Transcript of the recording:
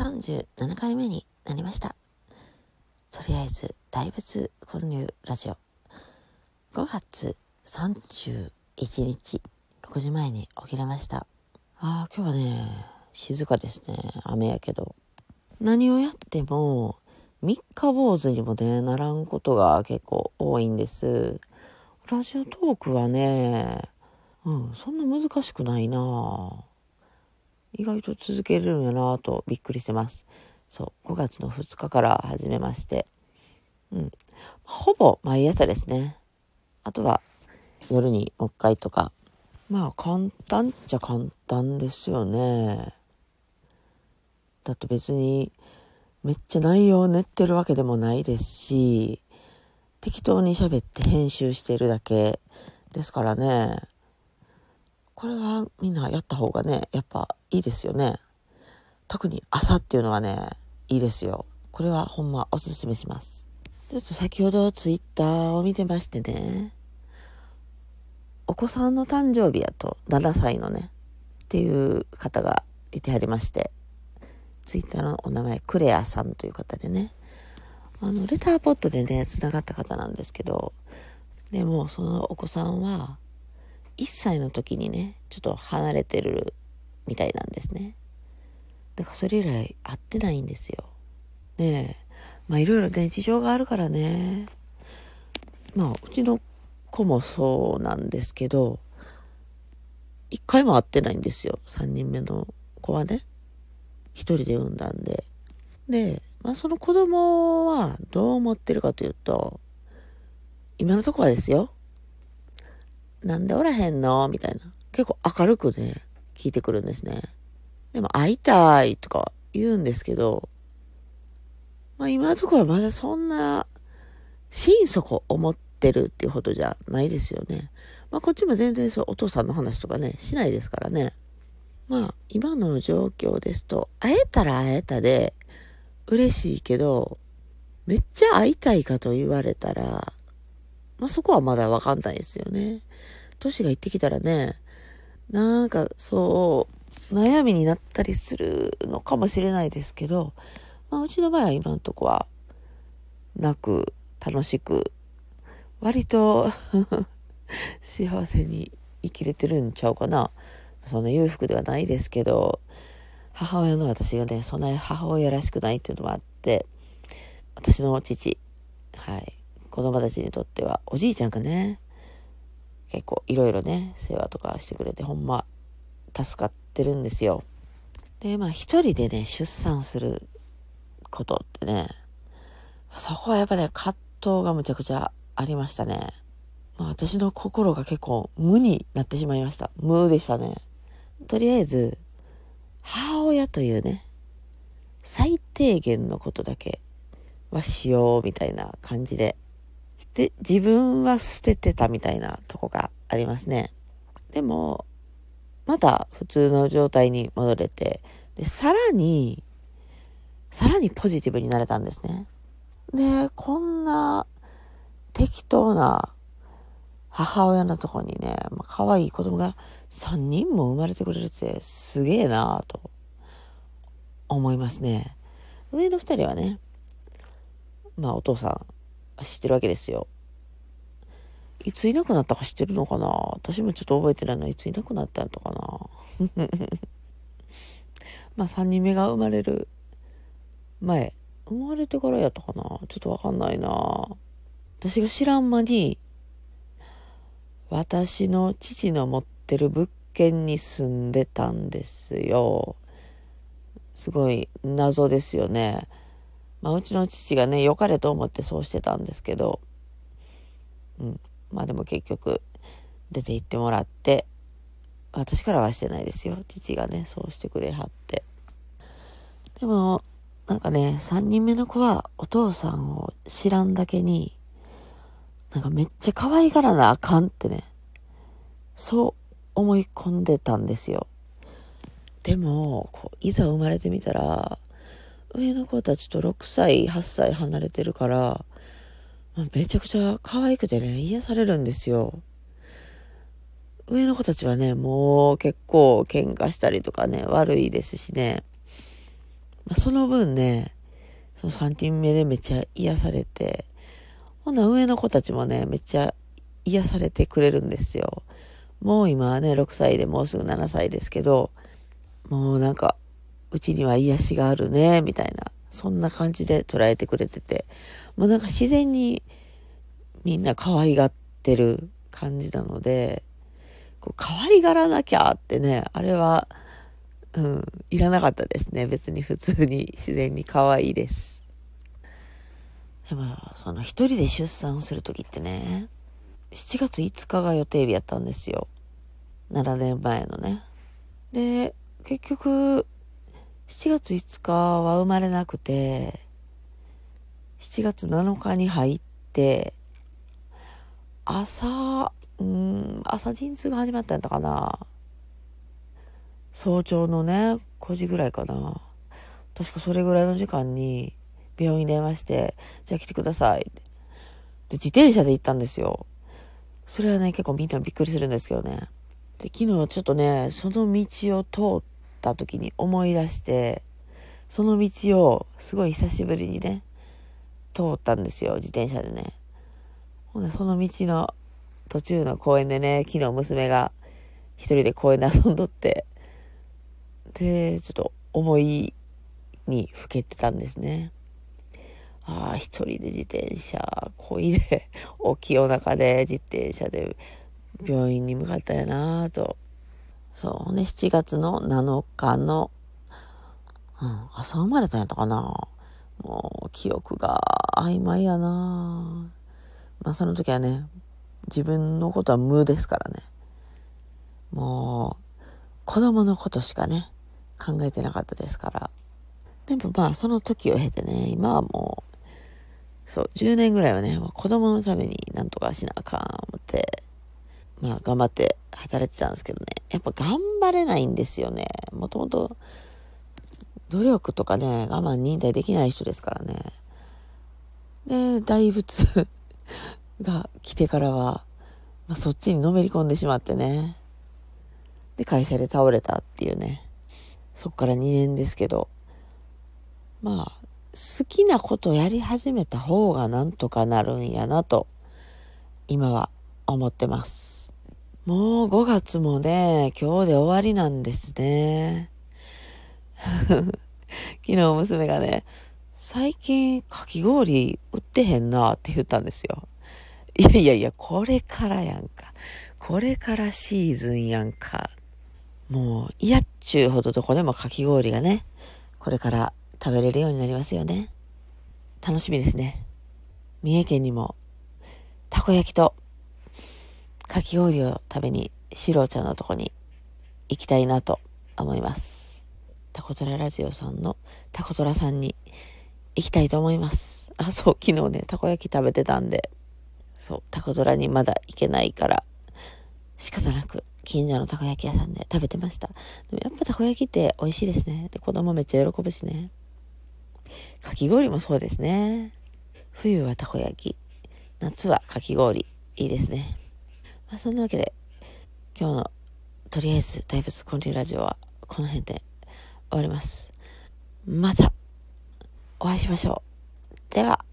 37回目になりました。とりあえず、大仏混入ラジオ。5月31日、6時前に起きれました。ああ、今日はね、静かですね。雨やけど。何をやっても、三日坊主にもね、ならんことが結構多いんです。ラジオトークはね、うん、そんな難しくないな意外と続けれるんやなとびっくりしてます。そう、5月の2日から始めまして。うん。ほぼ毎朝ですね。あとは夜にもう一回とか。まあ簡単っちゃ簡単ですよね。だって別にめっちゃ内容を練ってるわけでもないですし、適当に喋って編集してるだけですからね。これはみんなやった方がね、やっぱいいですよね。特に朝っていうのはね、いいですよ。これはほんまおすすめします。ちょっと先ほどツイッターを見てましてね、お子さんの誕生日やと7歳のね、っていう方がいてはりまして、ツイッターのお名前、クレアさんという方でね、あの、レターポットでね、繋がった方なんですけど、でも、そのお子さんは、1歳の時にね、ちょっと離れてるみたいなんですね。だからそれ以来会ってないんですよ。ねえ。まあいろいろね、事情があるからね。まあ、うちの子もそうなんですけど、一回も会ってないんですよ。3人目の子はね。一人で産んだんで。で、まあその子供はどう思ってるかというと、今のとこはですよ。なんでおらへんの？みたいな。結構明るくね、聞いてくるんですね。でも会いたいとか言うんですけど、まあ今のところはまだそんな、心底思ってるっていうほどじゃないですよね。まあこっちも全然そうお父さんの話とかね、しないですからね。まあ今の状況ですと、会えたら会えたで嬉しいけど、めっちゃ会いたいかと言われたら、まあそこはまだわかんないですよね。年がいってきたらね、なんかそう、悩みになったりするのかもしれないですけど、まあうちの場合は今のとこは、なく、楽しく、割と 幸せに生きれてるんちゃうかな。そんな裕福ではないですけど、母親の私がね、そんなに母親らしくないっていうのもあって、私の父、はい、子供たちにとっては、おじいちゃんがね、結構いろいろね、世話とかしてくれて、ほんま、助かってるんですよ。で、まあ一人でね、出産することってね、そこはやっぱね、葛藤がむちゃくちゃありましたね。まあ私の心が結構無になってしまいました。無でしたね。とりあえず、母親というね、最低限のことだけはしようみたいな感じで。で、自分は捨ててたみたいなとこがありますね。でも、また普通の状態に戻れて、で、さらに、さらにポジティブになれたんですね。で、こんな適当な母親のとこにね、まあ、可愛い子供が3人も生まれてくれるってすげえなぁと思いますね。上の2人はね、まあお父さん知ってるわけですよ。いついなくなったか知ってるのかな？私もちょっと覚えてないのいついなくなったんとかな？まあ3人目が生まれる前、生まれてからやったかな？ちょっとわかんないな私が知らん間に、私の父の持ってる物件に住んでたんですよ。すごい謎ですよね。まあ、うちの父がね、良かれと思ってそうしてたんですけど、うん。まあでも結局、出て行ってもらって、私からはしてないですよ。父がね、そうしてくれはって。でも、なんかね、3人目の子はお父さんを知らんだけに、なんかめっちゃ可愛がらなあかんってね、そう思い込んでたんですよ。でも、こういざ生まれてみたら、上の子たちと6歳、8歳離れてるから、めちゃくちゃ可愛くてね、癒されるんですよ。上の子たちはね、もう結構喧嘩したりとかね、悪いですしね、まあ、その分ね、その3人目でめっちゃ癒されて、ほんな上の子たちもね、めっちゃ癒されてくれるんですよ。もう今はね、6歳でもうすぐ7歳ですけど、もうなんか、うちには癒しがあるね、みたいな、そんな感じで捉えてくれてて、もうなんか自然にみんな可愛がってる感じなので、こう可愛がらなきゃってね、あれは、うん、いらなかったですね。別に普通に自然に可愛いです。でも、その一人で出産するときってね、7月5日が予定日やったんですよ。7年前のね。で、結局、7月5日は生まれなくて、7月7日に入って、朝、うん、朝陣痛が始まったんやったかな。早朝のね、5時ぐらいかな。確かそれぐらいの時間に病院に電話して、じゃあ来てください。で、自転車で行ったんですよ。それはね、結構みんなびっくりするんですけどね。で、昨日ちょっとね、その道を通った時に思い出して、その道をすごい久しぶりにね、通ったんですよ、自転車でね。ほんで、その道の途中の公園でね、昨日娘が一人で公園で遊んどって、で、ちょっと思いにふけてたんですね。ああ、一人で自転車こいで、大きいお腹で自転車で病院に向かったやなと。そうね、7月の7日の、うん、朝生まれたんやったかな。もう、記憶が曖昧やなまあ、その時はね、自分のことは無ですからね。もう、子供のことしかね、考えてなかったですから。でもまあ、その時を経てね、今はもう、そう、10年ぐらいはね、子供のためになんとかしなあかん思って、まあ、頑張って働いてたんですけどね、やっぱ頑張れないんですよね。もともと、努力とかね、我慢忍耐できない人ですからね。で、大仏 が来てからは、まあ、そっちにのめり込んでしまってね。で、会社で倒れたっていうね。そっから2年ですけど、まあ、好きなことやり始めた方がなんとかなるんやなと、今は思ってます。もう5月もね、今日で終わりなんですね。昨日娘がね、最近かき氷売ってへんなって言ったんですよ。いやいやいや、これからやんか。これからシーズンやんか。もう嫌っちゅうほどどこでもかき氷がね、これから食べれるようになりますよね。楽しみですね。三重県にも、たこ焼きと、かき氷を食べに、シロちゃんのとこに行きたいなと思います。タコトララジオさんのタコトラさんに行きたいと思います。あ、そう、昨日ね、たこ焼き食べてたんで、そう、タコトラにまだ行けないから、仕方なく近所のたこ焼き屋さんで食べてました。でもやっぱたこ焼きって美味しいですね。で、子供めっちゃ喜ぶしね。かき氷もそうですね。冬はたこ焼き、夏はかき氷、いいですね。まあ、そんなわけで、今日の、とりあえず大仏建立ラジオはこの辺で終わります。また、お会いしましょう。では。